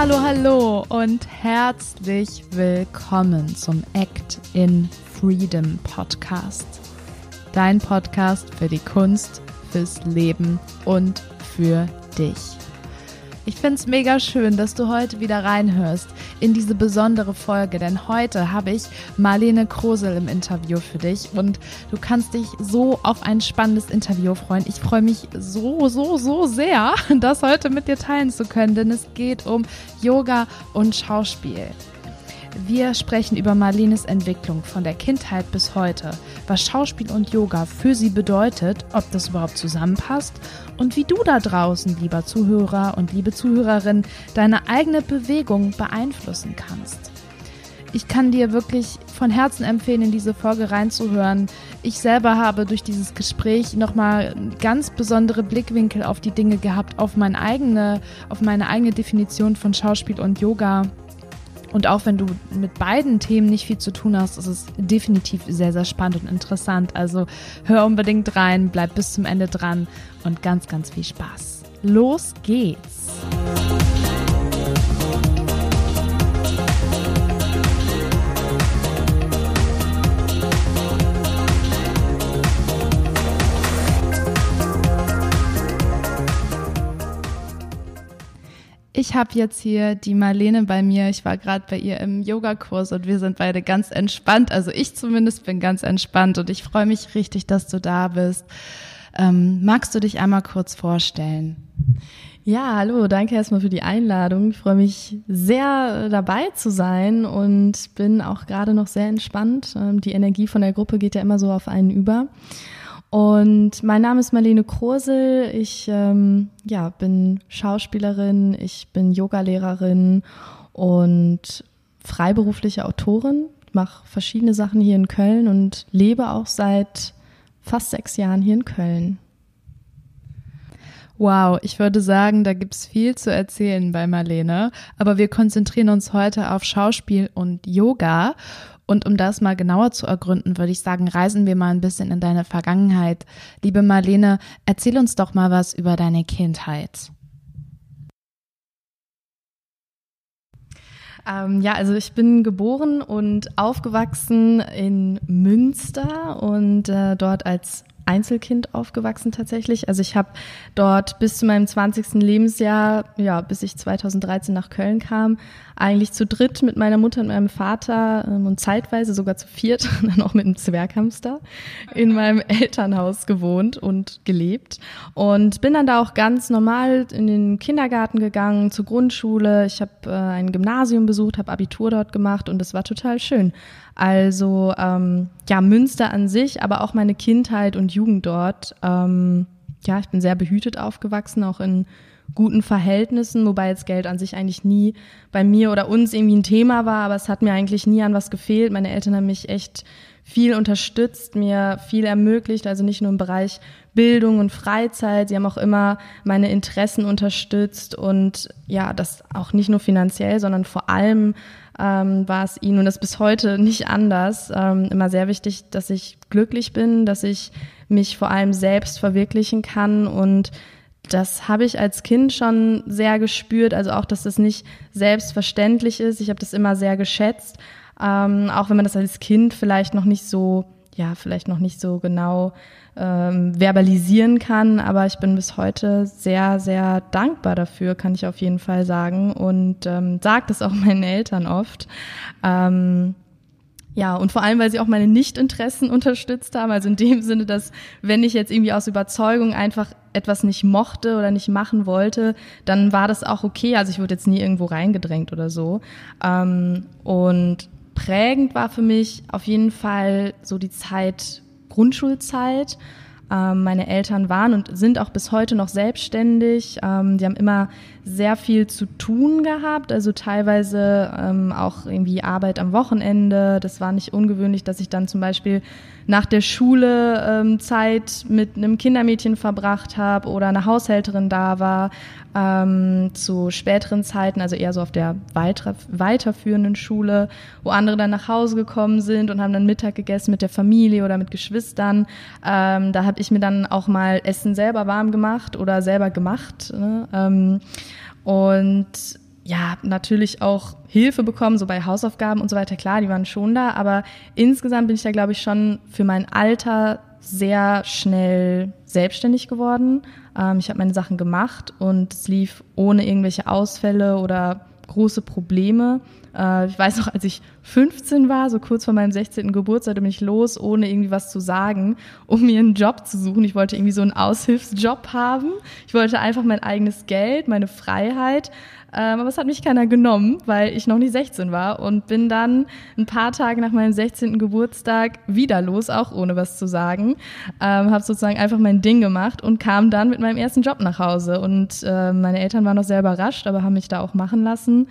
Hallo, hallo und herzlich willkommen zum Act in Freedom Podcast. Dein Podcast für die Kunst, fürs Leben und für dich. Ich finde es mega schön, dass du heute wieder reinhörst in diese besondere Folge, denn heute habe ich Marlene Krosel im Interview für dich und du kannst dich so auf ein spannendes Interview freuen. Ich freue mich so, so, so sehr, das heute mit dir teilen zu können, denn es geht um Yoga und Schauspiel. Wir sprechen über Marlenes Entwicklung von der Kindheit bis heute, was Schauspiel und Yoga für sie bedeutet, ob das überhaupt zusammenpasst und wie du da draußen, lieber Zuhörer und liebe Zuhörerin, deine eigene Bewegung beeinflussen kannst. Ich kann dir wirklich von Herzen empfehlen, in diese Folge reinzuhören. Ich selber habe durch dieses Gespräch nochmal ganz besondere Blickwinkel auf die Dinge gehabt, auf meine eigene, auf meine eigene Definition von Schauspiel und Yoga und auch wenn du mit beiden Themen nicht viel zu tun hast, ist es definitiv sehr, sehr spannend und interessant. Also hör unbedingt rein, bleib bis zum Ende dran und ganz, ganz viel Spaß. Los geht's! Ich habe jetzt hier die Marlene bei mir. Ich war gerade bei ihr im Yogakurs und wir sind beide ganz entspannt. Also ich zumindest bin ganz entspannt und ich freue mich richtig, dass du da bist. Ähm, magst du dich einmal kurz vorstellen? Ja, hallo, danke erstmal für die Einladung. Ich freue mich sehr dabei zu sein und bin auch gerade noch sehr entspannt. Ähm, die Energie von der Gruppe geht ja immer so auf einen über. Und mein Name ist Marlene Krosel. Ich ähm, ja, bin Schauspielerin, ich bin Yogalehrerin und freiberufliche Autorin. Mache verschiedene Sachen hier in Köln und lebe auch seit fast sechs Jahren hier in Köln. Wow, ich würde sagen, da gibt's viel zu erzählen bei Marlene, aber wir konzentrieren uns heute auf Schauspiel und Yoga. Und um das mal genauer zu ergründen, würde ich sagen, reisen wir mal ein bisschen in deine Vergangenheit. Liebe Marlene, erzähl uns doch mal was über deine Kindheit. Ähm, ja, also ich bin geboren und aufgewachsen in Münster und äh, dort als Einzelkind aufgewachsen tatsächlich. Also ich habe dort bis zu meinem 20. Lebensjahr, ja, bis ich 2013 nach Köln kam, eigentlich zu dritt mit meiner Mutter und meinem Vater ähm, und zeitweise sogar zu viert, dann auch mit einem Zwerghamster, in meinem Elternhaus gewohnt und gelebt. Und bin dann da auch ganz normal in den Kindergarten gegangen, zur Grundschule. Ich habe äh, ein Gymnasium besucht, habe Abitur dort gemacht und es war total schön. Also ähm, ja, Münster an sich, aber auch meine Kindheit und Jugend dort. Ähm, ja, ich bin sehr behütet aufgewachsen, auch in guten Verhältnissen, wobei jetzt Geld an sich eigentlich nie bei mir oder uns irgendwie ein Thema war, aber es hat mir eigentlich nie an was gefehlt. Meine Eltern haben mich echt viel unterstützt, mir viel ermöglicht, also nicht nur im Bereich Bildung und Freizeit, sie haben auch immer meine Interessen unterstützt und ja, das auch nicht nur finanziell, sondern vor allem ähm, war es ihnen und das bis heute nicht anders. Ähm, immer sehr wichtig, dass ich glücklich bin, dass ich mich vor allem selbst verwirklichen kann und das habe ich als Kind schon sehr gespürt, also auch, dass das nicht selbstverständlich ist. Ich habe das immer sehr geschätzt, ähm, auch wenn man das als Kind vielleicht noch nicht so, ja, vielleicht noch nicht so genau ähm, verbalisieren kann. Aber ich bin bis heute sehr, sehr dankbar dafür, kann ich auf jeden Fall sagen. Und ähm, sage das auch meinen Eltern oft. Ähm, ja, und vor allem, weil sie auch meine Nichtinteressen unterstützt haben. Also in dem Sinne, dass wenn ich jetzt irgendwie aus Überzeugung einfach etwas nicht mochte oder nicht machen wollte, dann war das auch okay. Also ich wurde jetzt nie irgendwo reingedrängt oder so. Ähm, und prägend war für mich auf jeden Fall so die Zeit Grundschulzeit. Ähm, meine Eltern waren und sind auch bis heute noch selbstständig. Ähm, die haben immer sehr viel zu tun gehabt, also teilweise ähm, auch irgendwie Arbeit am Wochenende. Das war nicht ungewöhnlich, dass ich dann zum Beispiel nach der Schule ähm, Zeit mit einem Kindermädchen verbracht habe oder eine Haushälterin da war. Ähm, zu späteren Zeiten, also eher so auf der weiter, weiterführenden Schule, wo andere dann nach Hause gekommen sind und haben dann Mittag gegessen mit der Familie oder mit Geschwistern. Ähm, da habe ich mir dann auch mal Essen selber warm gemacht oder selber gemacht. Ne? Ähm, und ja, natürlich auch Hilfe bekommen, so bei Hausaufgaben und so weiter. Klar, die waren schon da, aber insgesamt bin ich da, glaube ich, schon für mein Alter sehr schnell selbstständig geworden. Ähm, ich habe meine Sachen gemacht und es lief ohne irgendwelche Ausfälle oder große Probleme. Äh, ich weiß noch, als ich 15 war, so kurz vor meinem 16. Geburtstag, bin ich los, ohne irgendwie was zu sagen, um mir einen Job zu suchen. Ich wollte irgendwie so einen Aushilfsjob haben. Ich wollte einfach mein eigenes Geld, meine Freiheit. Ähm, aber es hat mich keiner genommen, weil ich noch nicht 16 war und bin dann ein paar Tage nach meinem 16. Geburtstag wieder los, auch ohne was zu sagen. Ähm, habe sozusagen einfach mein Ding gemacht und kam dann mit meinem ersten Job nach Hause. Und äh, meine Eltern waren noch sehr überrascht, aber haben mich da auch machen lassen.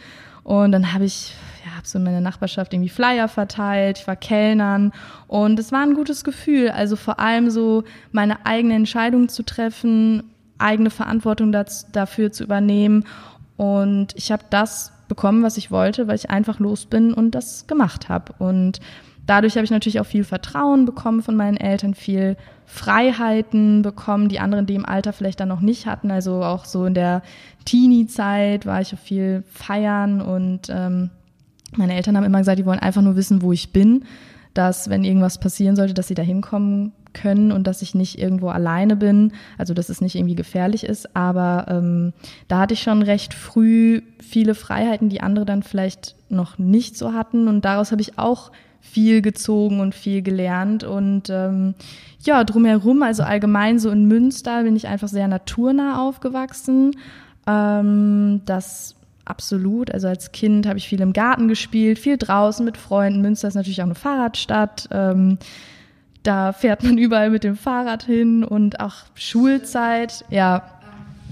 Und dann habe ich ja, habe so in meiner Nachbarschaft irgendwie Flyer verteilt, ich war Kellnern und es war ein gutes Gefühl. Also vor allem so meine eigene Entscheidung zu treffen, eigene Verantwortung das, dafür zu übernehmen und ich habe das bekommen, was ich wollte, weil ich einfach los bin und das gemacht habe. Und dadurch habe ich natürlich auch viel Vertrauen bekommen von meinen Eltern, viel Freiheiten bekommen, die anderen, die im Alter vielleicht dann noch nicht hatten. Also auch so in der Teenie-Zeit war ich auch viel feiern und ähm, meine Eltern haben immer gesagt, die wollen einfach nur wissen, wo ich bin, dass wenn irgendwas passieren sollte, dass sie da hinkommen können und dass ich nicht irgendwo alleine bin, also dass es nicht irgendwie gefährlich ist. Aber ähm, da hatte ich schon recht früh viele Freiheiten, die andere dann vielleicht noch nicht so hatten. Und daraus habe ich auch viel gezogen und viel gelernt. Und ähm, ja, drumherum, also allgemein so in Münster bin ich einfach sehr naturnah aufgewachsen. Ähm, das absolut. Also als Kind habe ich viel im Garten gespielt, viel draußen mit Freunden. Münster ist natürlich auch eine Fahrradstadt. Ähm, da fährt man überall mit dem Fahrrad hin und auch Schulzeit, ja.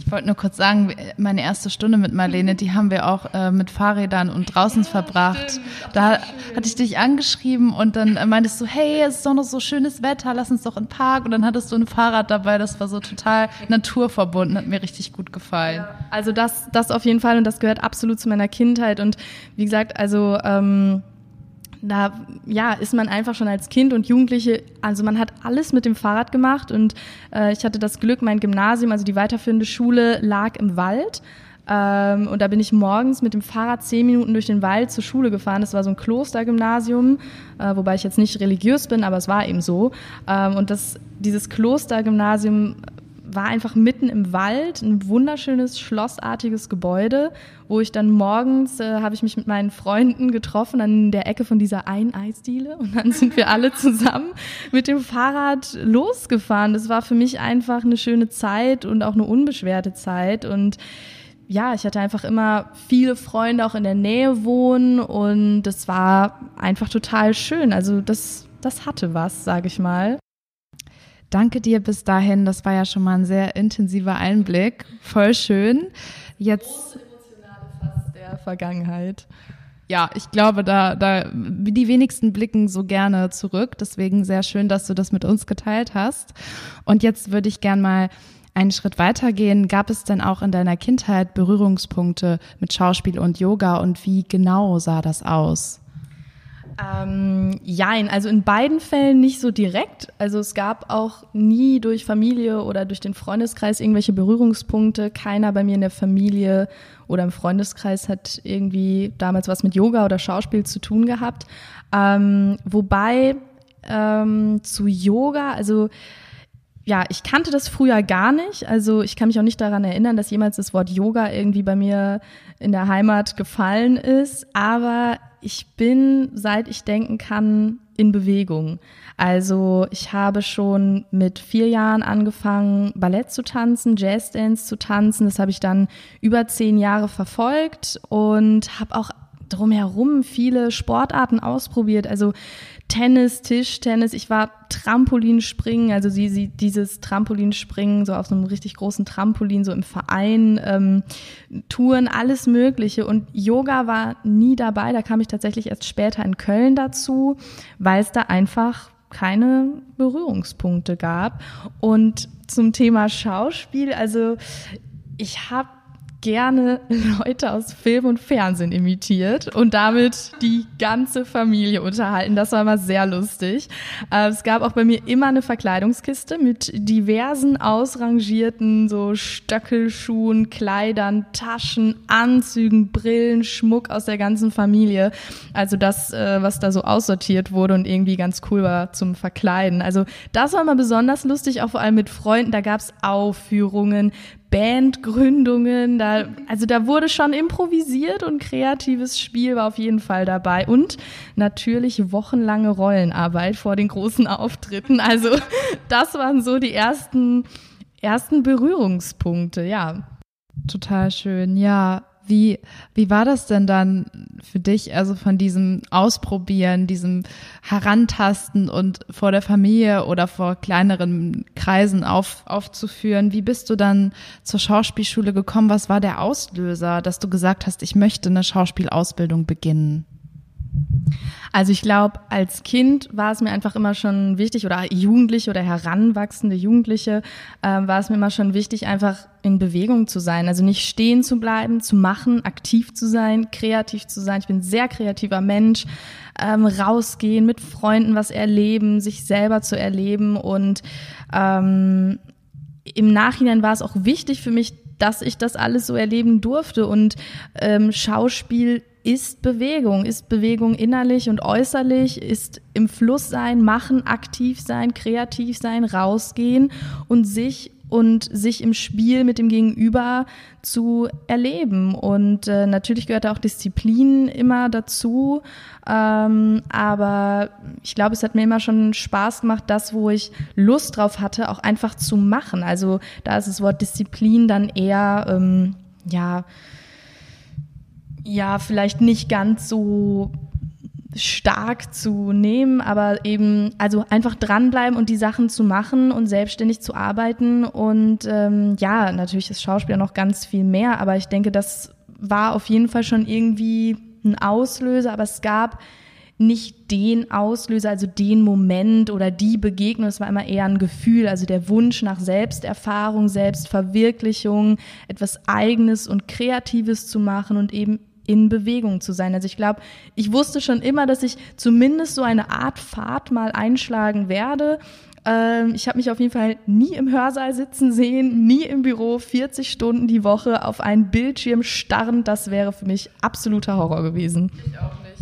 Ich wollte nur kurz sagen, meine erste Stunde mit Marlene, die haben wir auch äh, mit Fahrrädern und draußen ja, verbracht. Stimmt, da hatte ich dich angeschrieben und dann meintest du, hey, es ist doch noch so schönes Wetter, lass uns doch in den Park. Und dann hattest du ein Fahrrad dabei, das war so total naturverbunden, hat mir richtig gut gefallen. Ja, also das, das auf jeden Fall und das gehört absolut zu meiner Kindheit. Und wie gesagt, also ähm, da ja ist man einfach schon als Kind und Jugendliche, also man hat alles mit dem Fahrrad gemacht und äh, ich hatte das Glück, mein Gymnasium, also die weiterführende Schule lag im Wald. Ähm, und da bin ich morgens mit dem Fahrrad zehn Minuten durch den Wald zur Schule gefahren. Das war so ein Klostergymnasium, äh, wobei ich jetzt nicht religiös bin, aber es war eben so. Ähm, und das, dieses Klostergymnasium war einfach mitten im Wald, ein wunderschönes schlossartiges Gebäude, wo ich dann morgens äh, habe ich mich mit meinen Freunden getroffen an der Ecke von dieser einen Eisdiele und dann sind wir alle zusammen mit dem Fahrrad losgefahren. Das war für mich einfach eine schöne Zeit und auch eine unbeschwerte Zeit und ja, ich hatte einfach immer viele Freunde auch in der Nähe wohnen und das war einfach total schön. Also das, das hatte was, sage ich mal. Danke dir bis dahin. Das war ja schon mal ein sehr intensiver Einblick. Voll schön. Jetzt. emotionale Fass der Vergangenheit. Ja, ich glaube, da, da, die wenigsten blicken so gerne zurück. Deswegen sehr schön, dass du das mit uns geteilt hast. Und jetzt würde ich gern mal einen Schritt weitergehen. Gab es denn auch in deiner Kindheit Berührungspunkte mit Schauspiel und Yoga und wie genau sah das aus? Ähm, jein, also in beiden Fällen nicht so direkt. Also es gab auch nie durch Familie oder durch den Freundeskreis irgendwelche Berührungspunkte. Keiner bei mir in der Familie oder im Freundeskreis hat irgendwie damals was mit Yoga oder Schauspiel zu tun gehabt. Ähm, wobei ähm, zu Yoga, also ja, ich kannte das früher gar nicht. Also ich kann mich auch nicht daran erinnern, dass jemals das Wort Yoga irgendwie bei mir in der Heimat gefallen ist. Aber ich bin, seit ich denken kann, in Bewegung. Also ich habe schon mit vier Jahren angefangen, Ballett zu tanzen, Jazzdance zu tanzen. Das habe ich dann über zehn Jahre verfolgt und habe auch drumherum viele Sportarten ausprobiert. Also Tennis, Tischtennis, ich war Trampolinspringen, also sie, sie, dieses Trampolinspringen so auf so einem richtig großen Trampolin, so im Verein, ähm, Touren, alles Mögliche. Und Yoga war nie dabei, da kam ich tatsächlich erst später in Köln dazu, weil es da einfach keine Berührungspunkte gab. Und zum Thema Schauspiel, also ich habe gerne Leute aus Film und Fernsehen imitiert und damit die ganze Familie unterhalten. Das war immer sehr lustig. Äh, es gab auch bei mir immer eine Verkleidungskiste mit diversen ausrangierten so Stöckelschuhen, Kleidern, Taschen, Anzügen, Brillen, Schmuck aus der ganzen Familie. Also das, äh, was da so aussortiert wurde und irgendwie ganz cool war zum Verkleiden. Also das war immer besonders lustig, auch vor allem mit Freunden. Da gab's Aufführungen, Bandgründungen, da, also da wurde schon improvisiert und kreatives Spiel war auf jeden Fall dabei und natürlich wochenlange Rollenarbeit vor den großen Auftritten. Also das waren so die ersten, ersten Berührungspunkte, ja. Total schön, ja. Wie, wie war das denn dann für dich, also von diesem Ausprobieren, diesem Herantasten und vor der Familie oder vor kleineren Kreisen auf, aufzuführen? Wie bist du dann zur Schauspielschule gekommen? Was war der Auslöser, dass du gesagt hast, ich möchte eine Schauspielausbildung beginnen? Also ich glaube, als Kind war es mir einfach immer schon wichtig oder Jugendliche oder heranwachsende Jugendliche äh, war es mir immer schon wichtig, einfach in Bewegung zu sein. Also nicht stehen zu bleiben, zu machen, aktiv zu sein, kreativ zu sein. Ich bin ein sehr kreativer Mensch. Ähm, rausgehen, mit Freunden was erleben, sich selber zu erleben und ähm, im Nachhinein war es auch wichtig für mich, dass ich das alles so erleben durfte und ähm, Schauspiel ist Bewegung, ist Bewegung innerlich und äußerlich, ist im Fluss sein, machen, aktiv sein, kreativ sein, rausgehen und sich und sich im Spiel mit dem Gegenüber zu erleben. Und äh, natürlich gehört auch Disziplin immer dazu. Ähm, aber ich glaube, es hat mir immer schon Spaß gemacht, das, wo ich Lust drauf hatte, auch einfach zu machen. Also da ist das Wort Disziplin dann eher, ähm, ja, ja, vielleicht nicht ganz so stark zu nehmen, aber eben, also einfach dranbleiben und die Sachen zu machen und selbstständig zu arbeiten. Und ähm, ja, natürlich ist Schauspieler noch ganz viel mehr, aber ich denke, das war auf jeden Fall schon irgendwie ein Auslöser, aber es gab nicht den Auslöser, also den Moment oder die Begegnung, es war immer eher ein Gefühl, also der Wunsch nach Selbsterfahrung, Selbstverwirklichung, etwas Eigenes und Kreatives zu machen und eben in Bewegung zu sein. Also ich glaube, ich wusste schon immer, dass ich zumindest so eine Art Fahrt mal einschlagen werde. Ähm, ich habe mich auf jeden Fall nie im Hörsaal sitzen sehen, nie im Büro, 40 Stunden die Woche auf einen Bildschirm starren. Das wäre für mich absoluter Horror gewesen. Ich auch nicht.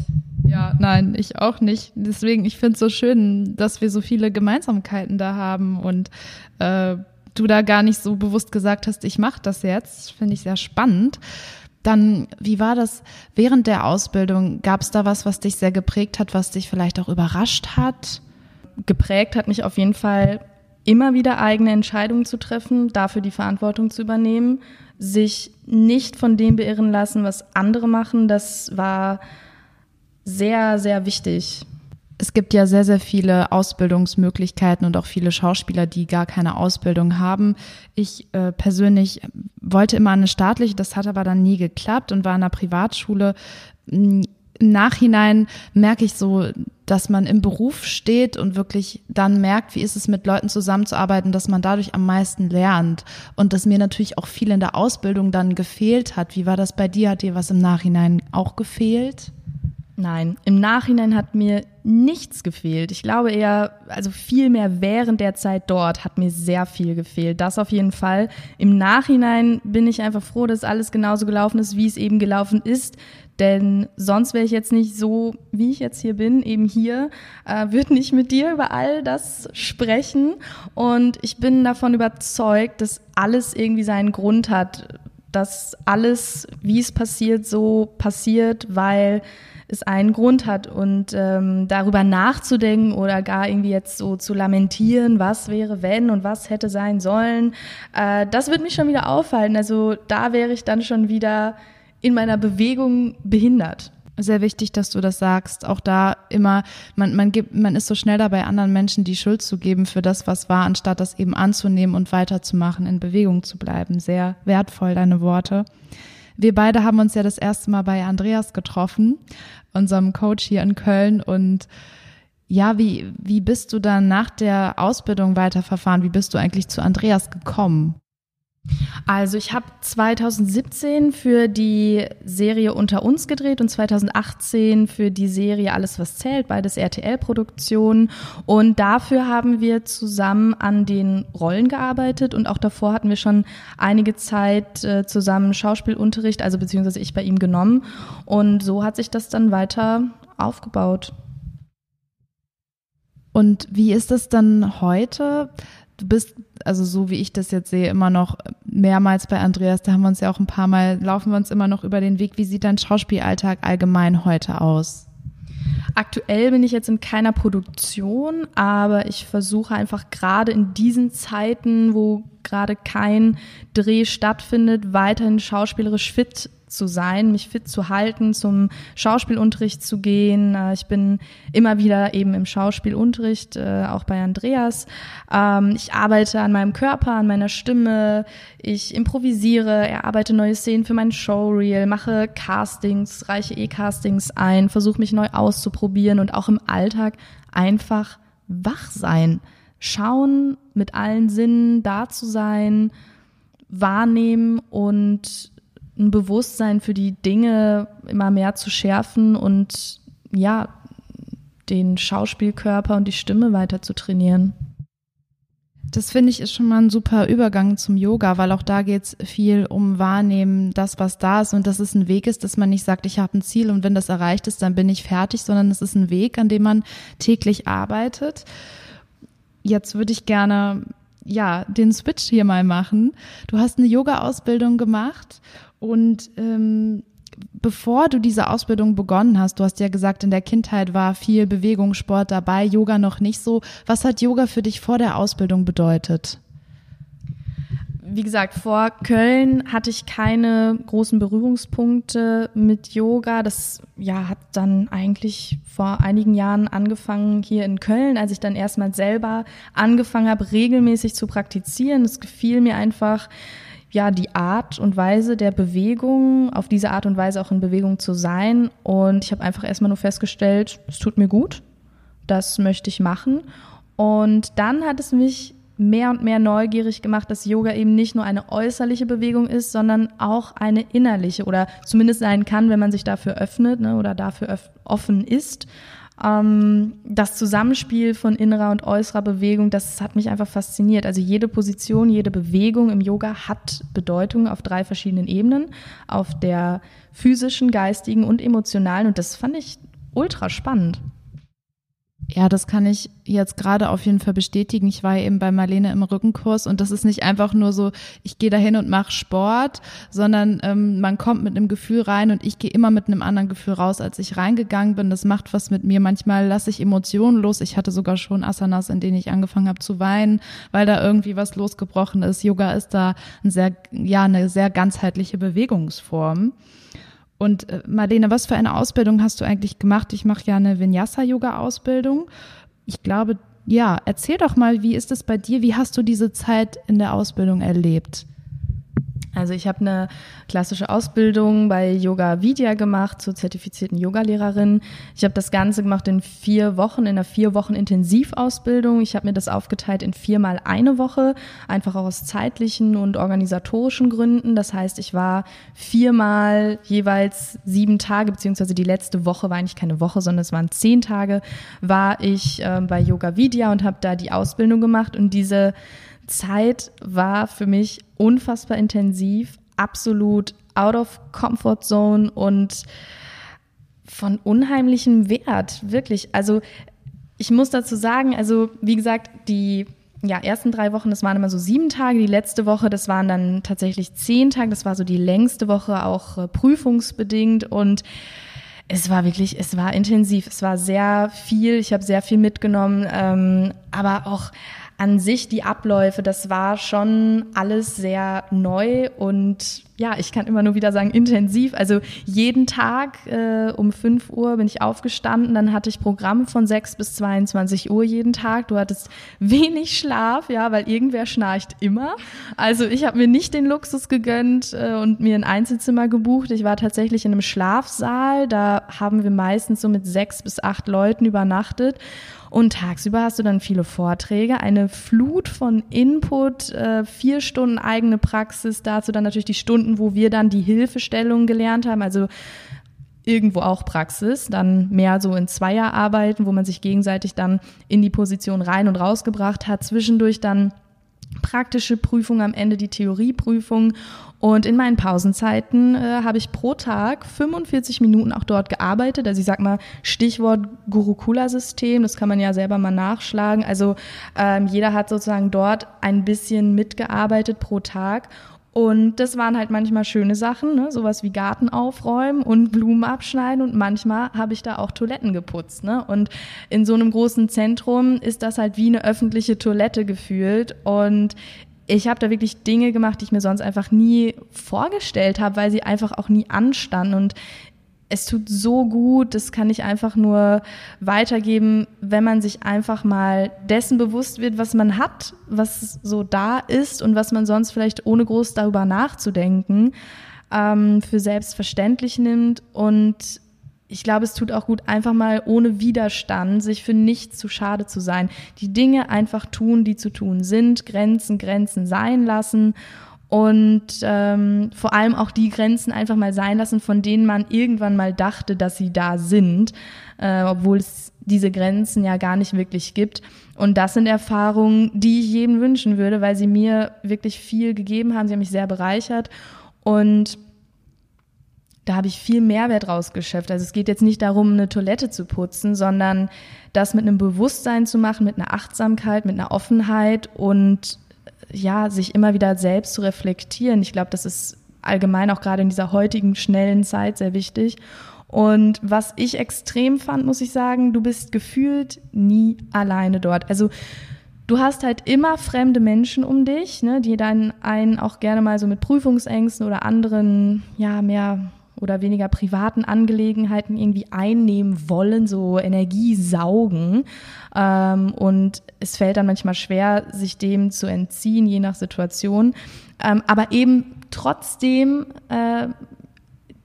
Ja, nein, ich auch nicht. Deswegen, ich finde es so schön, dass wir so viele Gemeinsamkeiten da haben und äh, du da gar nicht so bewusst gesagt hast, ich mache das jetzt. Finde ich sehr spannend. Dann, wie war das während der Ausbildung? Gab es da was, was dich sehr geprägt hat, was dich vielleicht auch überrascht hat? Geprägt hat mich auf jeden Fall immer wieder eigene Entscheidungen zu treffen, dafür die Verantwortung zu übernehmen, sich nicht von dem beirren lassen, was andere machen. Das war sehr, sehr wichtig es gibt ja sehr, sehr viele Ausbildungsmöglichkeiten und auch viele Schauspieler, die gar keine Ausbildung haben. Ich äh, persönlich wollte immer eine staatliche, das hat aber dann nie geklappt und war in einer Privatschule. Im Nachhinein merke ich so, dass man im Beruf steht und wirklich dann merkt, wie ist es mit Leuten zusammenzuarbeiten, dass man dadurch am meisten lernt und dass mir natürlich auch viel in der Ausbildung dann gefehlt hat. Wie war das bei dir? Hat dir was im Nachhinein auch gefehlt? Nein, im Nachhinein hat mir nichts gefehlt. Ich glaube eher, also viel mehr während der Zeit dort hat mir sehr viel gefehlt. Das auf jeden Fall. Im Nachhinein bin ich einfach froh, dass alles genauso gelaufen ist, wie es eben gelaufen ist. Denn sonst wäre ich jetzt nicht so, wie ich jetzt hier bin, eben hier, äh, würde nicht mit dir über all das sprechen. Und ich bin davon überzeugt, dass alles irgendwie seinen Grund hat. Dass alles, wie es passiert, so passiert, weil es einen Grund hat und ähm, darüber nachzudenken oder gar irgendwie jetzt so zu lamentieren, was wäre wenn und was hätte sein sollen, äh, das wird mich schon wieder aufhalten. Also da wäre ich dann schon wieder in meiner Bewegung behindert. Sehr wichtig, dass du das sagst. Auch da immer, man, man gibt, man ist so schnell dabei, anderen Menschen die Schuld zu geben für das, was war, anstatt das eben anzunehmen und weiterzumachen, in Bewegung zu bleiben. Sehr wertvoll, deine Worte. Wir beide haben uns ja das erste Mal bei Andreas getroffen, unserem Coach hier in Köln. Und ja, wie, wie bist du dann nach der Ausbildung weiterverfahren? Wie bist du eigentlich zu Andreas gekommen? Also ich habe 2017 für die Serie Unter uns gedreht und 2018 für die Serie Alles was zählt, beides RTL-Produktionen. Und dafür haben wir zusammen an den Rollen gearbeitet und auch davor hatten wir schon einige Zeit äh, zusammen Schauspielunterricht, also beziehungsweise ich bei ihm genommen. Und so hat sich das dann weiter aufgebaut. Und wie ist das dann heute? Du bist, also so wie ich das jetzt sehe, immer noch mehrmals bei Andreas. Da haben wir uns ja auch ein paar Mal, laufen wir uns immer noch über den Weg. Wie sieht dein Schauspielalltag allgemein heute aus? Aktuell bin ich jetzt in keiner Produktion, aber ich versuche einfach gerade in diesen Zeiten, wo gerade kein Dreh stattfindet, weiterhin schauspielerisch fit zu sein, mich fit zu halten, zum Schauspielunterricht zu gehen. Äh, ich bin immer wieder eben im Schauspielunterricht, äh, auch bei Andreas. Ähm, ich arbeite an meinem Körper, an meiner Stimme. Ich improvisiere, erarbeite neue Szenen für mein Showreel, mache Castings, reiche E-Castings ein, versuche mich neu auszuprobieren und auch im Alltag einfach wach sein. Schauen, mit allen Sinnen da zu sein, wahrnehmen und ein Bewusstsein für die Dinge immer mehr zu schärfen und ja, den Schauspielkörper und die Stimme weiter zu trainieren. Das finde ich ist schon mal ein super Übergang zum Yoga, weil auch da geht es viel um Wahrnehmen, das, was da ist und dass es ein Weg ist, dass man nicht sagt, ich habe ein Ziel und wenn das erreicht ist, dann bin ich fertig, sondern es ist ein Weg, an dem man täglich arbeitet. Jetzt würde ich gerne ja den Switch hier mal machen. Du hast eine Yoga-Ausbildung gemacht und ähm, bevor du diese Ausbildung begonnen hast, du hast ja gesagt, in der Kindheit war viel Bewegung, Sport dabei, Yoga noch nicht so. Was hat Yoga für dich vor der Ausbildung bedeutet? Wie gesagt, vor Köln hatte ich keine großen Berührungspunkte mit Yoga. Das ja, hat dann eigentlich vor einigen Jahren angefangen hier in Köln, als ich dann erstmal selber angefangen habe, regelmäßig zu praktizieren. Es gefiel mir einfach, ja die Art und Weise der Bewegung, auf diese Art und Weise auch in Bewegung zu sein. Und ich habe einfach erstmal nur festgestellt, es tut mir gut, das möchte ich machen. Und dann hat es mich mehr und mehr neugierig gemacht, dass Yoga eben nicht nur eine äußerliche Bewegung ist, sondern auch eine innerliche oder zumindest sein kann, wenn man sich dafür öffnet ne, oder dafür offen ist. Ähm, das Zusammenspiel von innerer und äußerer Bewegung, das hat mich einfach fasziniert. Also jede Position, jede Bewegung im Yoga hat Bedeutung auf drei verschiedenen Ebenen, auf der physischen, geistigen und emotionalen. Und das fand ich ultra spannend. Ja, das kann ich jetzt gerade auf jeden Fall bestätigen. Ich war eben bei Marlene im Rückenkurs und das ist nicht einfach nur so, ich gehe dahin und mache Sport, sondern ähm, man kommt mit einem Gefühl rein und ich gehe immer mit einem anderen Gefühl raus, als ich reingegangen bin. Das macht was mit mir. Manchmal lasse ich Emotionen los. Ich hatte sogar schon Asanas, in denen ich angefangen habe zu weinen, weil da irgendwie was losgebrochen ist. Yoga ist da ein sehr, ja, eine sehr ganzheitliche Bewegungsform. Und äh, Marlene, was für eine Ausbildung hast du eigentlich gemacht? Ich mache ja eine Vinyasa-Yoga-Ausbildung. Ich glaube, ja, erzähl doch mal, wie ist es bei dir? Wie hast du diese Zeit in der Ausbildung erlebt? Also ich habe eine klassische Ausbildung bei Yoga Vidya gemacht zur zertifizierten Yogalehrerin. Ich habe das Ganze gemacht in vier Wochen, in einer vier Wochen Intensivausbildung. Ich habe mir das aufgeteilt in viermal eine Woche, einfach auch aus zeitlichen und organisatorischen Gründen. Das heißt, ich war viermal jeweils sieben Tage, beziehungsweise die letzte Woche war eigentlich keine Woche, sondern es waren zehn Tage, war ich äh, bei Yoga Vidya und habe da die Ausbildung gemacht und diese Zeit war für mich unfassbar intensiv, absolut out of comfort zone und von unheimlichem Wert, wirklich. Also ich muss dazu sagen, also wie gesagt, die ja, ersten drei Wochen, das waren immer so sieben Tage. Die letzte Woche, das waren dann tatsächlich zehn Tage. Das war so die längste Woche, auch äh, prüfungsbedingt. Und es war wirklich, es war intensiv. Es war sehr viel. Ich habe sehr viel mitgenommen, ähm, aber auch an sich die Abläufe, das war schon alles sehr neu und ja, ich kann immer nur wieder sagen, intensiv. Also jeden Tag äh, um 5 Uhr bin ich aufgestanden, dann hatte ich Programm von 6 bis 22 Uhr jeden Tag. Du hattest wenig Schlaf, ja, weil irgendwer schnarcht immer. Also ich habe mir nicht den Luxus gegönnt äh, und mir ein Einzelzimmer gebucht. Ich war tatsächlich in einem Schlafsaal, da haben wir meistens so mit sechs bis acht Leuten übernachtet. Und tagsüber hast du dann viele Vorträge, eine Flut von Input, äh, vier Stunden eigene Praxis, dazu dann natürlich die Stunden, wo wir dann die Hilfestellung gelernt haben, also irgendwo auch Praxis, dann mehr so in Zweierarbeiten, wo man sich gegenseitig dann in die Position rein und rausgebracht hat, zwischendurch dann praktische Prüfung, am Ende die Theorieprüfung. Und in meinen Pausenzeiten äh, habe ich pro Tag 45 Minuten auch dort gearbeitet. Also ich sag mal Stichwort Gurukula-System, das kann man ja selber mal nachschlagen. Also ähm, jeder hat sozusagen dort ein bisschen mitgearbeitet pro Tag. Und das waren halt manchmal schöne Sachen, ne? sowas wie Garten aufräumen und Blumen abschneiden. Und manchmal habe ich da auch Toiletten geputzt. Ne? Und in so einem großen Zentrum ist das halt wie eine öffentliche Toilette gefühlt. Und ich habe da wirklich Dinge gemacht, die ich mir sonst einfach nie vorgestellt habe, weil sie einfach auch nie anstanden. Und es tut so gut, das kann ich einfach nur weitergeben, wenn man sich einfach mal dessen bewusst wird, was man hat, was so da ist und was man sonst vielleicht ohne groß darüber nachzudenken ähm, für selbstverständlich nimmt. Und ich glaube, es tut auch gut, einfach mal ohne Widerstand, sich für nichts zu schade zu sein, die Dinge einfach tun, die zu tun sind, Grenzen, Grenzen sein lassen und ähm, vor allem auch die Grenzen einfach mal sein lassen, von denen man irgendwann mal dachte, dass sie da sind, äh, obwohl es diese Grenzen ja gar nicht wirklich gibt. Und das sind Erfahrungen, die ich jedem wünschen würde, weil sie mir wirklich viel gegeben haben. Sie haben mich sehr bereichert und da habe ich viel Mehrwert rausgeschöpft. Also es geht jetzt nicht darum, eine Toilette zu putzen, sondern das mit einem Bewusstsein zu machen, mit einer Achtsamkeit, mit einer Offenheit und ja, sich immer wieder selbst zu reflektieren. Ich glaube, das ist allgemein auch gerade in dieser heutigen schnellen Zeit sehr wichtig. Und was ich extrem fand, muss ich sagen, du bist gefühlt nie alleine dort. Also du hast halt immer fremde Menschen um dich, ne, die dann einen auch gerne mal so mit Prüfungsängsten oder anderen, ja, mehr oder weniger privaten Angelegenheiten irgendwie einnehmen wollen, so Energie saugen. Ähm, und es fällt dann manchmal schwer, sich dem zu entziehen, je nach Situation. Ähm, aber eben trotzdem äh,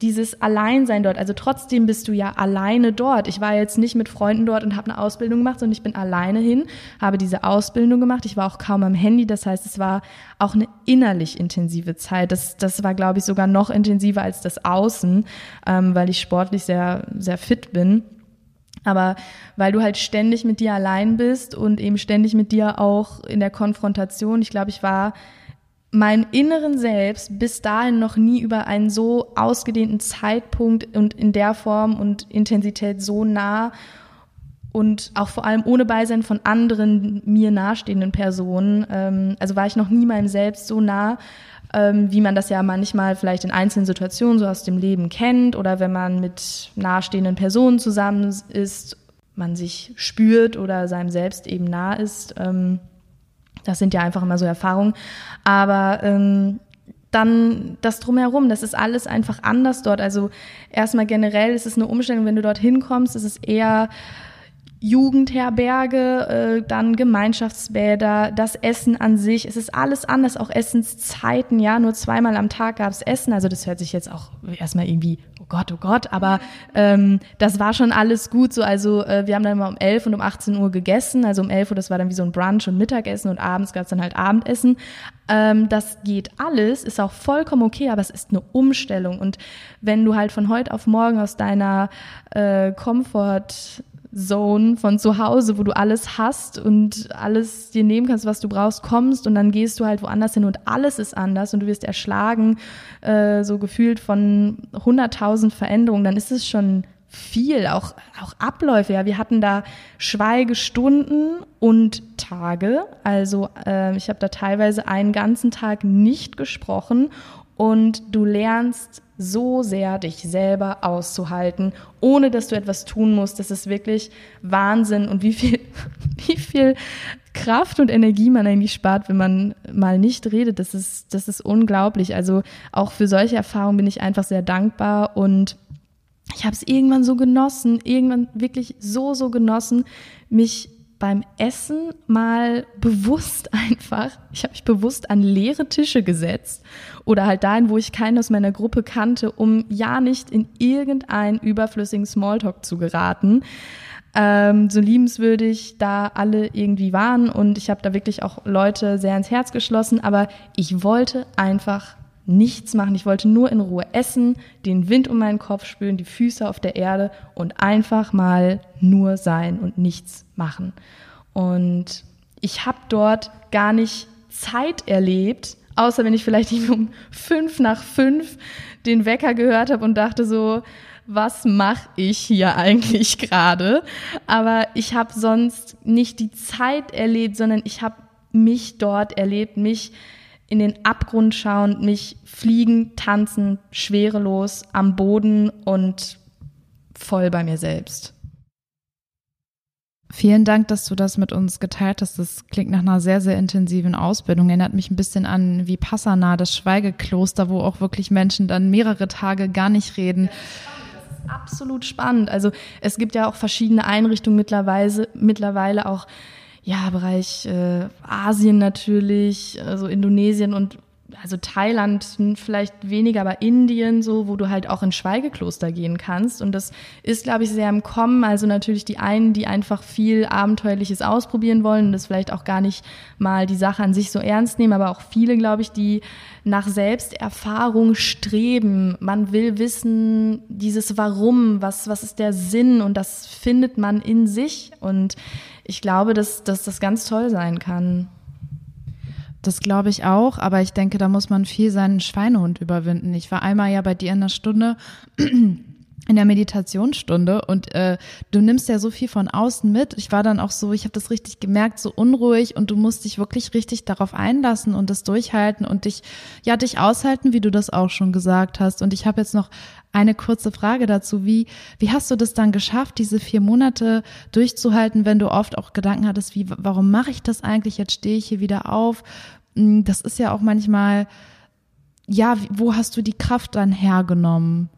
dieses Alleinsein dort. Also trotzdem bist du ja alleine dort. Ich war jetzt nicht mit Freunden dort und habe eine Ausbildung gemacht, sondern ich bin alleine hin, habe diese Ausbildung gemacht. Ich war auch kaum am Handy. Das heißt, es war auch eine innerlich intensive Zeit. Das, das war, glaube ich, sogar noch intensiver als das Außen, ähm, weil ich sportlich sehr, sehr fit bin. Aber weil du halt ständig mit dir allein bist und eben ständig mit dir auch in der Konfrontation. Ich glaube, ich war meinem inneren Selbst bis dahin noch nie über einen so ausgedehnten Zeitpunkt und in der Form und Intensität so nah und auch vor allem ohne Beisein von anderen mir nahestehenden Personen. Ähm, also war ich noch nie meinem Selbst so nah, ähm, wie man das ja manchmal vielleicht in einzelnen Situationen so aus dem Leben kennt oder wenn man mit nahestehenden Personen zusammen ist, man sich spürt oder seinem Selbst eben nah ist. Ähm, das sind ja einfach immer so Erfahrungen. Aber ähm, dann das drumherum, das ist alles einfach anders dort. Also erstmal generell ist es eine Umstellung, wenn du dort hinkommst, ist es eher Jugendherberge, äh, dann Gemeinschaftsbäder, das Essen an sich, es ist alles anders, auch Essenszeiten, ja, nur zweimal am Tag gab's Essen, also das hört sich jetzt auch erstmal irgendwie, oh Gott, oh Gott, aber ähm, das war schon alles gut so, also äh, wir haben dann immer um 11 und um 18 Uhr gegessen, also um 11 Uhr, das war dann wie so ein Brunch und Mittagessen und abends gab's dann halt Abendessen, ähm, das geht alles, ist auch vollkommen okay, aber es ist eine Umstellung. Und wenn du halt von heute auf morgen aus deiner äh, Comfort Zone von zu Hause, wo du alles hast und alles dir nehmen kannst, was du brauchst, kommst und dann gehst du halt woanders hin und alles ist anders und du wirst erschlagen, äh, so gefühlt von 100.000 Veränderungen, dann ist es schon viel, auch, auch Abläufe. Ja, wir hatten da Schweigestunden und Tage. Also äh, ich habe da teilweise einen ganzen Tag nicht gesprochen und du lernst so sehr, dich selber auszuhalten, ohne dass du etwas tun musst. Das ist wirklich Wahnsinn und wie viel, wie viel Kraft und Energie man eigentlich spart, wenn man mal nicht redet. Das ist, das ist unglaublich. Also auch für solche Erfahrungen bin ich einfach sehr dankbar und ich habe es irgendwann so genossen, irgendwann wirklich so, so genossen, mich beim Essen mal bewusst einfach, ich habe mich bewusst an leere Tische gesetzt oder halt dahin, wo ich keinen aus meiner Gruppe kannte, um ja nicht in irgendeinen überflüssigen Smalltalk zu geraten. ähm, so liebenswürdig da alle irgendwie waren und ich habe da wirklich auch Leute sehr ins Herz geschlossen, aber ich wollte einfach nichts machen. Ich wollte nur in Ruhe essen, den Wind um meinen Kopf spüren, die Füße auf der Erde und einfach mal nur sein und nichts machen. Und ich habe dort gar nicht Zeit erlebt, außer wenn ich vielleicht um fünf nach fünf den Wecker gehört habe und dachte so, was mache ich hier eigentlich gerade? Aber ich habe sonst nicht die Zeit erlebt, sondern ich habe mich dort erlebt, mich in den Abgrund schauen, mich fliegen, tanzen, schwerelos am Boden und voll bei mir selbst. Vielen Dank, dass du das mit uns geteilt hast. Das klingt nach einer sehr, sehr intensiven Ausbildung. Erinnert mich ein bisschen an wie Passana, das Schweigekloster, wo auch wirklich Menschen dann mehrere Tage gar nicht reden. Das ist absolut spannend. Also es gibt ja auch verschiedene Einrichtungen mittlerweile, mittlerweile auch ja, Bereich äh, Asien natürlich, also Indonesien und also Thailand vielleicht weniger, aber Indien so, wo du halt auch in Schweigekloster gehen kannst. Und das ist, glaube ich, sehr im Kommen. Also natürlich die einen, die einfach viel Abenteuerliches ausprobieren wollen und das vielleicht auch gar nicht mal die Sache an sich so ernst nehmen, aber auch viele, glaube ich, die nach Selbsterfahrung streben. Man will wissen, dieses Warum, was, was ist der Sinn und das findet man in sich. Und ich glaube, dass, dass das ganz toll sein kann. Das glaube ich auch, aber ich denke, da muss man viel seinen Schweinehund überwinden. Ich war einmal ja bei dir in der Stunde in der Meditationsstunde und äh, du nimmst ja so viel von außen mit. Ich war dann auch so, ich habe das richtig gemerkt, so unruhig und du musst dich wirklich richtig darauf einlassen und das durchhalten und dich ja dich aushalten, wie du das auch schon gesagt hast. Und ich habe jetzt noch eine kurze Frage dazu. Wie, wie hast du das dann geschafft, diese vier Monate durchzuhalten, wenn du oft auch Gedanken hattest, wie, warum mache ich das eigentlich? Jetzt stehe ich hier wieder auf. Hm, das ist ja auch manchmal, ja, wo hast du die Kraft dann hergenommen?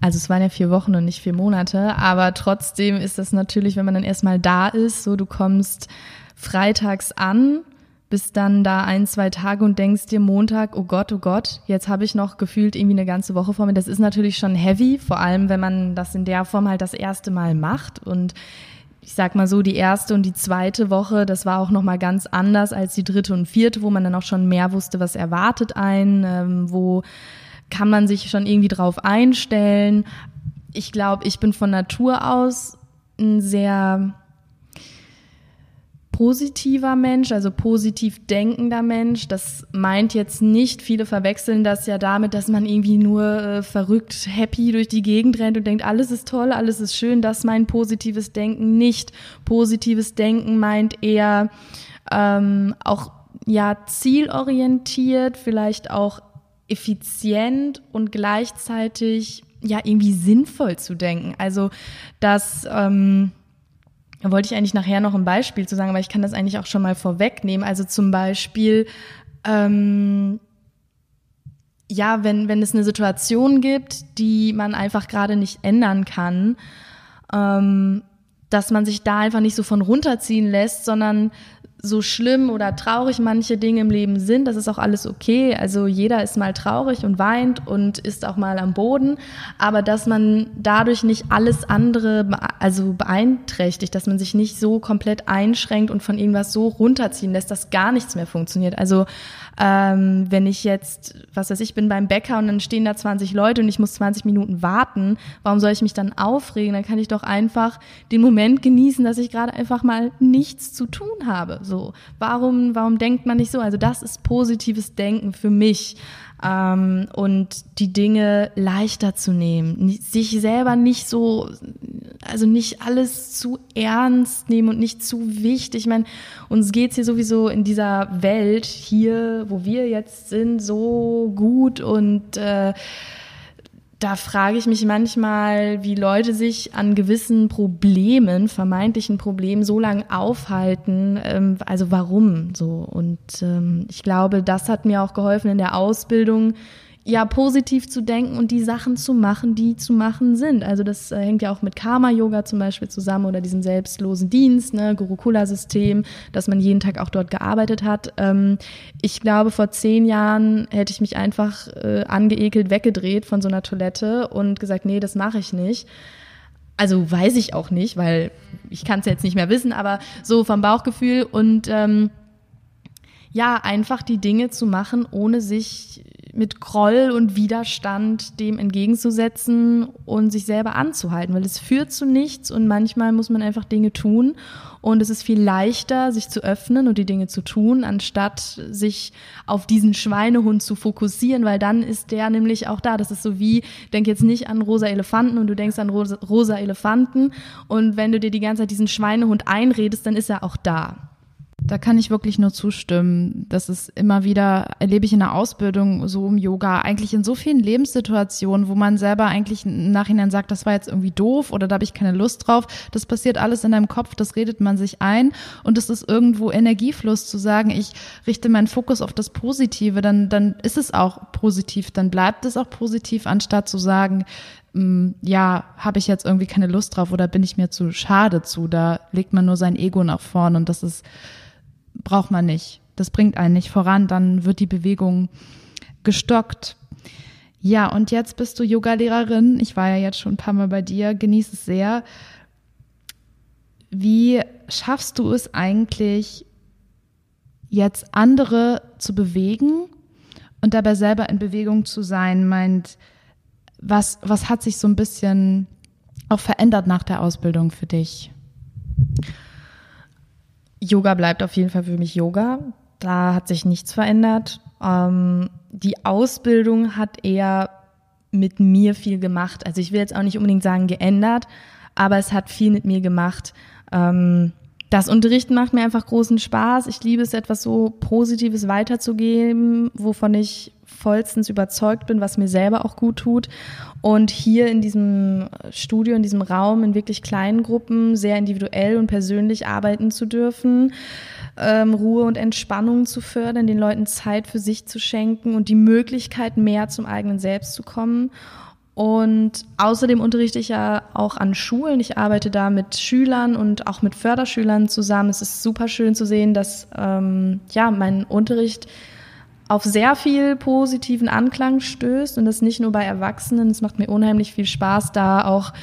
Also es waren ja vier Wochen und nicht vier Monate, aber trotzdem ist das natürlich, wenn man dann erstmal da ist, so du kommst freitags an bist dann da ein, zwei Tage und denkst dir Montag, oh Gott, oh Gott, jetzt habe ich noch gefühlt irgendwie eine ganze Woche vor mir. Das ist natürlich schon heavy, vor allem wenn man das in der Form halt das erste Mal macht und ich sag mal so, die erste und die zweite Woche, das war auch nochmal ganz anders als die dritte und vierte, wo man dann auch schon mehr wusste, was erwartet einen, ähm, wo kann man sich schon irgendwie drauf einstellen. Ich glaube, ich bin von Natur aus ein sehr positiver Mensch, also positiv denkender Mensch. Das meint jetzt nicht, viele verwechseln das ja damit, dass man irgendwie nur äh, verrückt, happy durch die Gegend rennt und denkt, alles ist toll, alles ist schön. Das meint positives Denken nicht. Positives Denken meint eher ähm, auch ja zielorientiert, vielleicht auch effizient und gleichzeitig ja irgendwie sinnvoll zu denken. Also dass ähm, da wollte ich eigentlich nachher noch ein Beispiel zu sagen, aber ich kann das eigentlich auch schon mal vorwegnehmen. Also zum Beispiel, ähm, ja, wenn, wenn es eine Situation gibt, die man einfach gerade nicht ändern kann, ähm, dass man sich da einfach nicht so von runterziehen lässt, sondern so schlimm oder traurig manche Dinge im Leben sind, das ist auch alles okay. Also jeder ist mal traurig und weint und ist auch mal am Boden, aber dass man dadurch nicht alles andere also beeinträchtigt, dass man sich nicht so komplett einschränkt und von irgendwas so runterziehen lässt, dass gar nichts mehr funktioniert. Also ähm, wenn ich jetzt, was weiß ich, bin beim Bäcker und dann stehen da 20 Leute und ich muss 20 Minuten warten, warum soll ich mich dann aufregen? Dann kann ich doch einfach den Moment genießen, dass ich gerade einfach mal nichts zu tun habe. So, warum, warum denkt man nicht so? Also das ist positives Denken für mich ähm, und die Dinge leichter zu nehmen, sich selber nicht so, also nicht alles zu ernst nehmen und nicht zu wichtig. Ich meine, uns geht's hier sowieso in dieser Welt hier, wo wir jetzt sind, so gut und äh, da frage ich mich manchmal, wie Leute sich an gewissen Problemen, vermeintlichen Problemen so lange aufhalten. Ähm, also warum so? Und ähm, ich glaube, das hat mir auch geholfen in der Ausbildung, ja positiv zu denken und die Sachen zu machen, die zu machen sind. Also das äh, hängt ja auch mit Karma-Yoga zum Beispiel zusammen oder diesem selbstlosen Dienst, ne, Gurukula-System, dass man jeden Tag auch dort gearbeitet hat. Ähm, ich glaube, vor zehn Jahren hätte ich mich einfach äh, angeekelt weggedreht von so einer Toilette und gesagt, nee, das mache ich nicht. Also weiß ich auch nicht, weil ich kann es jetzt nicht mehr wissen, aber so vom Bauchgefühl und ähm, ja, einfach die Dinge zu machen, ohne sich mit Groll und Widerstand dem entgegenzusetzen und sich selber anzuhalten, weil es führt zu nichts und manchmal muss man einfach Dinge tun und es ist viel leichter, sich zu öffnen und die Dinge zu tun, anstatt sich auf diesen Schweinehund zu fokussieren, weil dann ist der nämlich auch da. Das ist so wie, denk jetzt nicht an rosa Elefanten und du denkst an rosa, rosa Elefanten und wenn du dir die ganze Zeit diesen Schweinehund einredest, dann ist er auch da. Da kann ich wirklich nur zustimmen. Das ist immer wieder, erlebe ich in der Ausbildung so im Yoga, eigentlich in so vielen Lebenssituationen, wo man selber eigentlich im Nachhinein sagt, das war jetzt irgendwie doof oder da habe ich keine Lust drauf. Das passiert alles in deinem Kopf, das redet man sich ein und es ist irgendwo Energiefluss zu sagen, ich richte meinen Fokus auf das Positive, dann, dann ist es auch positiv, dann bleibt es auch positiv, anstatt zu sagen, mm, ja, habe ich jetzt irgendwie keine Lust drauf oder bin ich mir zu schade zu. Da legt man nur sein Ego nach vorn und das ist braucht man nicht. Das bringt einen nicht voran, dann wird die Bewegung gestockt. Ja, und jetzt bist du Yogalehrerin. Ich war ja jetzt schon ein paar Mal bei dir, genieße es sehr. Wie schaffst du es eigentlich, jetzt andere zu bewegen und dabei selber in Bewegung zu sein? Meint, was, was hat sich so ein bisschen auch verändert nach der Ausbildung für dich? Yoga bleibt auf jeden Fall für mich Yoga. Da hat sich nichts verändert. Ähm, die Ausbildung hat eher mit mir viel gemacht. Also ich will jetzt auch nicht unbedingt sagen geändert, aber es hat viel mit mir gemacht. Ähm, das Unterrichten macht mir einfach großen Spaß. Ich liebe es, etwas so Positives weiterzugeben, wovon ich vollstens überzeugt bin, was mir selber auch gut tut. Und hier in diesem Studio, in diesem Raum, in wirklich kleinen Gruppen, sehr individuell und persönlich arbeiten zu dürfen, ähm, Ruhe und Entspannung zu fördern, den Leuten Zeit für sich zu schenken und die Möglichkeit, mehr zum eigenen Selbst zu kommen. Und außerdem unterrichte ich ja auch an Schulen. Ich arbeite da mit Schülern und auch mit Förderschülern zusammen. Es ist super schön zu sehen, dass ähm, ja mein Unterricht auf sehr viel positiven Anklang stößt und das nicht nur bei Erwachsenen. Es macht mir unheimlich viel Spaß, da auch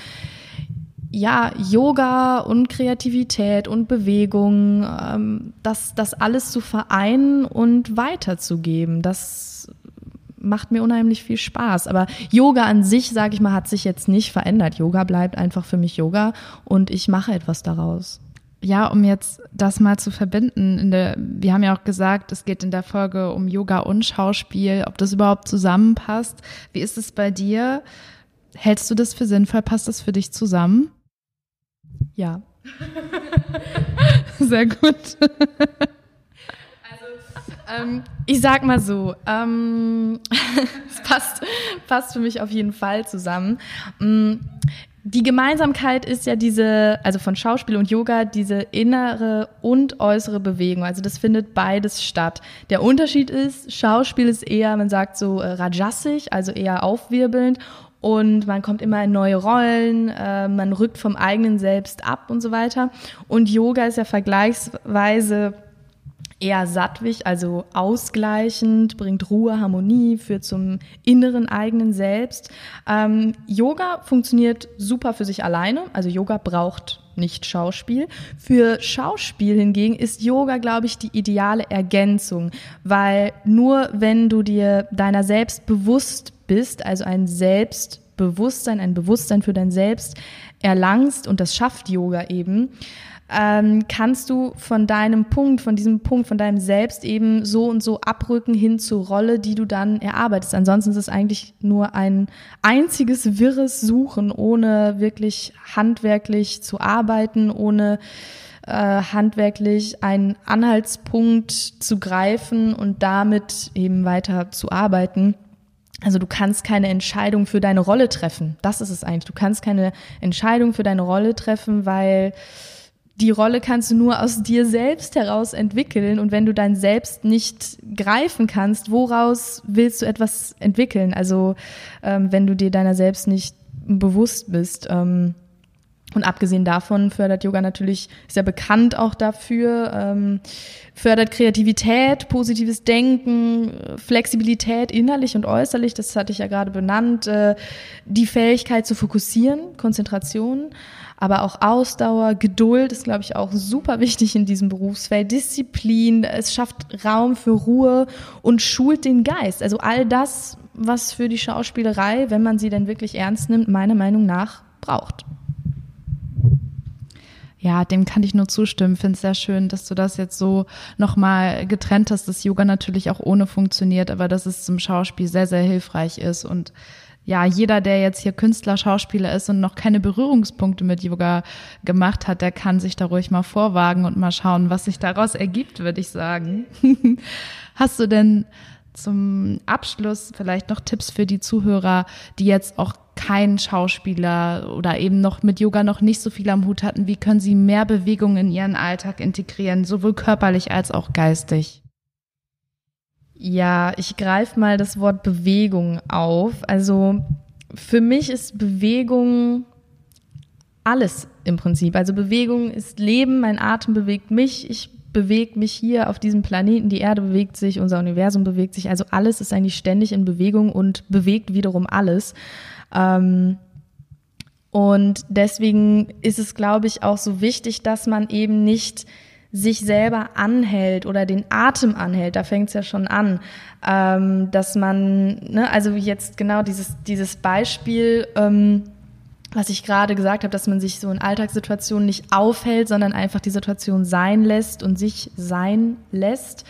ja, Yoga und Kreativität und Bewegung, ähm, das, das alles zu vereinen und weiterzugeben. Das macht mir unheimlich viel Spaß. Aber Yoga an sich, sage ich mal, hat sich jetzt nicht verändert. Yoga bleibt einfach für mich Yoga und ich mache etwas daraus ja, um jetzt das mal zu verbinden, in der, wir haben ja auch gesagt, es geht in der Folge um Yoga und Schauspiel, ob das überhaupt zusammenpasst. Wie ist es bei dir? Hältst du das für sinnvoll? Passt das für dich zusammen? Ja. Sehr gut. Ähm, ich sag mal so, ähm, es passt, passt für mich auf jeden Fall zusammen. Mm, die Gemeinsamkeit ist ja diese, also von Schauspiel und Yoga, diese innere und äußere Bewegung. Also das findet beides statt. Der Unterschied ist, Schauspiel ist eher, man sagt so äh, rajassig, also eher aufwirbelnd und man kommt immer in neue Rollen, äh, man rückt vom eigenen Selbst ab und so weiter. Und Yoga ist ja vergleichsweise eher sattwig, also ausgleichend, bringt Ruhe, Harmonie, führt zum inneren eigenen Selbst. Ähm, Yoga funktioniert super für sich alleine, also Yoga braucht nicht Schauspiel. Für Schauspiel hingegen ist Yoga, glaube ich, die ideale Ergänzung, weil nur wenn du dir deiner selbst bewusst bist, also ein Selbstbewusstsein, ein Bewusstsein für dein Selbst erlangst, und das schafft Yoga eben, ähm, kannst du von deinem Punkt, von diesem Punkt, von deinem Selbst eben so und so abrücken hin zur Rolle, die du dann erarbeitest. Ansonsten ist es eigentlich nur ein einziges wirres Suchen, ohne wirklich handwerklich zu arbeiten, ohne äh, handwerklich einen Anhaltspunkt zu greifen und damit eben weiter zu arbeiten. Also du kannst keine Entscheidung für deine Rolle treffen. Das ist es eigentlich. Du kannst keine Entscheidung für deine Rolle treffen, weil die Rolle kannst du nur aus dir selbst heraus entwickeln. Und wenn du dein Selbst nicht greifen kannst, woraus willst du etwas entwickeln? Also ähm, wenn du dir deiner selbst nicht bewusst bist. Ähm, Und abgesehen davon fördert Yoga natürlich, ja bekannt auch dafür, ähm, fördert Kreativität, positives Denken, Flexibilität innerlich und äußerlich, das hatte ich ja gerade benannt, äh, die Fähigkeit zu fokussieren, Konzentration, aber auch Ausdauer, Geduld ist, glaube ich, auch super wichtig in diesem Berufsfeld, Disziplin, es schafft Raum für Ruhe und schult den Geist. Also all das, was für die Schauspielerei, wenn man sie denn wirklich ernst nimmt, meiner Meinung nach braucht. Ja, dem kann ich nur zustimmen. Finde es sehr schön, dass du das jetzt so nochmal getrennt hast, dass Yoga natürlich auch ohne funktioniert, aber dass es zum Schauspiel sehr, sehr hilfreich ist. Und ja, jeder, der jetzt hier Künstler, Schauspieler ist und noch keine Berührungspunkte mit Yoga gemacht hat, der kann sich da ruhig mal vorwagen und mal schauen, was sich daraus ergibt, würde ich sagen. Hast du denn zum Abschluss vielleicht noch Tipps für die Zuhörer, die jetzt auch kein Schauspieler oder eben noch mit Yoga noch nicht so viel am Hut hatten? Wie können sie mehr Bewegung in ihren Alltag integrieren, sowohl körperlich als auch geistig? Ja, ich greife mal das Wort Bewegung auf. Also für mich ist Bewegung alles im Prinzip. Also Bewegung ist Leben, mein Atem bewegt mich, ich bewege mich hier auf diesem Planeten, die Erde bewegt sich, unser Universum bewegt sich. Also alles ist eigentlich ständig in Bewegung und bewegt wiederum alles. Ähm, und deswegen ist es, glaube ich, auch so wichtig, dass man eben nicht sich selber anhält oder den Atem anhält, da fängt es ja schon an, ähm, dass man, ne, also jetzt genau dieses, dieses Beispiel, ähm, was ich gerade gesagt habe, dass man sich so in Alltagssituationen nicht aufhält, sondern einfach die Situation sein lässt und sich sein lässt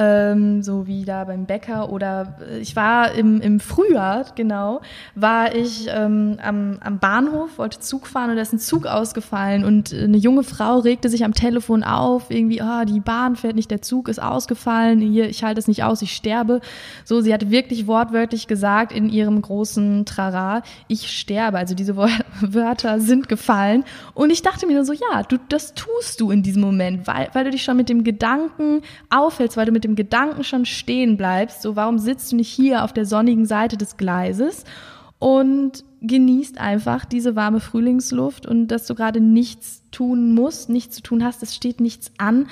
ähm, so wie da beim Bäcker oder äh, ich war im, im Frühjahr, genau, war ich ähm, am, am Bahnhof, wollte Zug fahren und da ist ein Zug ausgefallen und eine junge Frau regte sich am Telefon auf, irgendwie, ah, die Bahn fährt nicht, der Zug ist ausgefallen, hier, ich halte es nicht aus, ich sterbe. So, sie hat wirklich wortwörtlich gesagt in ihrem großen Trara, ich sterbe. Also diese Wörter sind gefallen und ich dachte mir nur so, ja, du, das tust du in diesem Moment, weil, weil du dich schon mit dem Gedanken aufhältst, weil du mit dem dem Gedanken schon stehen bleibst, so warum sitzt du nicht hier auf der sonnigen Seite des Gleises und genießt einfach diese warme Frühlingsluft und dass du gerade nichts tun musst, nichts zu tun hast, es steht nichts an,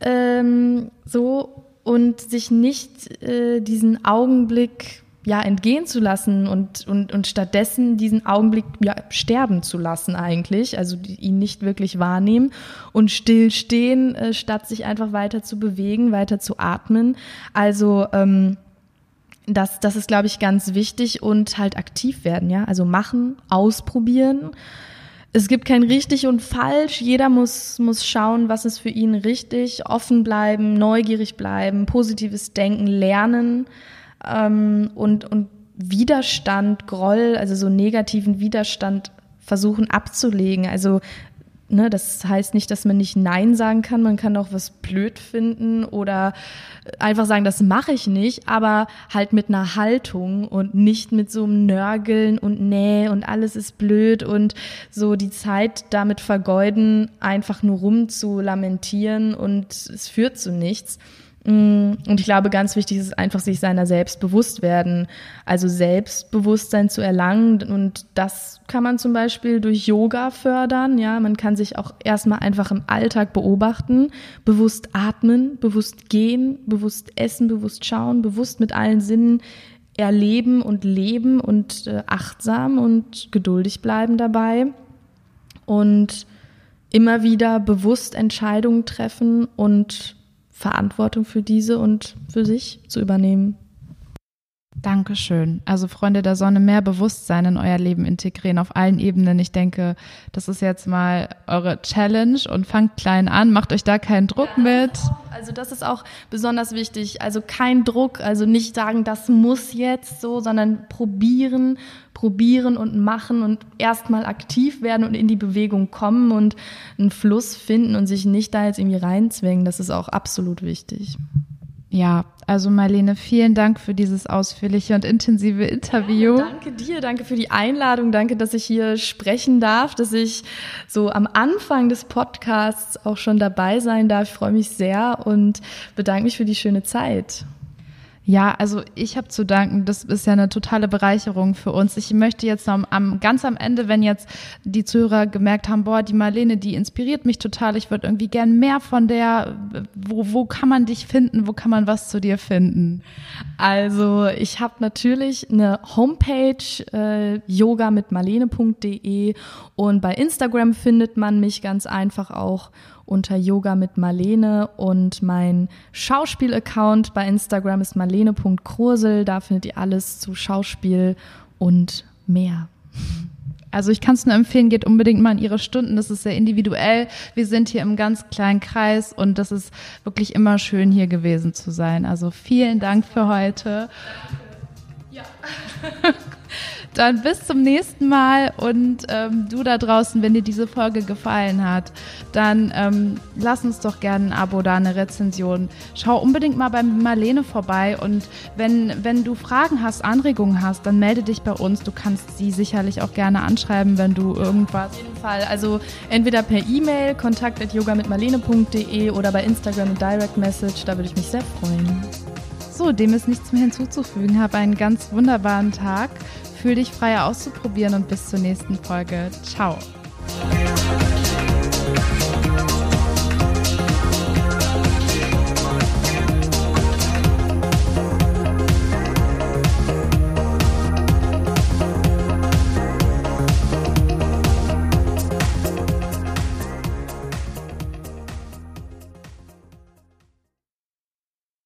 ähm, so und sich nicht äh, diesen Augenblick ja entgehen zu lassen und, und, und stattdessen diesen Augenblick ja, sterben zu lassen eigentlich, also ihn nicht wirklich wahrnehmen und stillstehen, äh, statt sich einfach weiter zu bewegen, weiter zu atmen. Also ähm, das, das ist, glaube ich, ganz wichtig und halt aktiv werden, ja. Also machen, ausprobieren. Es gibt kein richtig und falsch. Jeder muss, muss schauen, was ist für ihn richtig. Offen bleiben, neugierig bleiben, positives Denken lernen ähm, und, und Widerstand, Groll, also so negativen Widerstand versuchen abzulegen. Also ne, das heißt nicht, dass man nicht Nein sagen kann, man kann auch was blöd finden oder einfach sagen, das mache ich nicht, aber halt mit einer Haltung und nicht mit so einem Nörgeln und Nee und alles ist blöd und so die Zeit damit vergeuden, einfach nur rum zu lamentieren und es führt zu nichts. Mm, und ich glaube, ganz wichtig ist einfach, sich seiner selbst bewusst werden. Also Selbstbewusstsein zu erlangen. Und das kann man zum Beispiel durch Yoga fördern. Ja, man kann sich auch erstmal einfach im Alltag beobachten, bewusst atmen, bewusst gehen, bewusst essen, bewusst schauen, bewusst mit allen Sinnen erleben und leben und äh, achtsam und geduldig bleiben dabei. Und immer wieder bewusst Entscheidungen treffen und Verantwortung für diese und für sich zu übernehmen. Dankeschön. Also Freunde der Sonne, mehr Bewusstsein in euer Leben integrieren auf allen Ebenen. Ich denke, das ist jetzt mal eure Challenge und fangt klein an, macht euch da keinen Druck ja, mit. also das ist auch besonders wichtig. Also kein Druck, also nicht sagen, das muss jetzt so, sondern probieren, probieren und machen und erstmal aktiv werden und in die Bewegung kommen und einen Fluss finden und sich nicht da jetzt irgendwie reinzwängen. Das ist auch absolut wichtig. Ja, also Marlene, vielen Dank für dieses ausführliche und intensive Interview. Ja, danke dir, danke für die Einladung, danke, dass ich hier sprechen darf, dass ich so am Anfang des Podcasts auch schon dabei sein darf. Ich freue mich sehr und bedanke mich für die schöne Zeit. Ja, also ich habe zu danken. Das ist ja eine totale Bereicherung für uns. Ich möchte jetzt am, am, ganz am Ende, wenn jetzt die Zuhörer gemerkt haben, boah, die Marlene, die inspiriert mich total. Ich würde irgendwie gern mehr von der. Wo, wo kann man dich finden? Wo kann man was zu dir finden? Also ich habe natürlich eine Homepage äh, yoga mit marlene.de und bei Instagram findet man mich ganz einfach auch unter Yoga mit Marlene und mein Schauspiel-Account bei Instagram ist marlene.krosel. Da findet ihr alles zu Schauspiel und mehr. Also ich kann es nur empfehlen, geht unbedingt mal in ihre Stunden. Das ist sehr individuell. Wir sind hier im ganz kleinen Kreis und das ist wirklich immer schön hier gewesen zu sein. Also vielen Dank für heute. Ja. Dann bis zum nächsten Mal und ähm, du da draußen, wenn dir diese Folge gefallen hat, dann ähm, lass uns doch gerne ein Abo da, eine Rezension. Schau unbedingt mal bei Marlene vorbei und wenn, wenn du Fragen hast, Anregungen hast, dann melde dich bei uns. Du kannst sie sicherlich auch gerne anschreiben, wenn du irgendwas. Auf jeden Fall. Also entweder per E-Mail, kontakt oder bei Instagram Direct Message, da würde ich mich sehr freuen. So, dem ist nichts mehr hinzuzufügen. Hab einen ganz wunderbaren Tag. Fühl dich frei auszuprobieren und bis zur nächsten Folge. Ciao.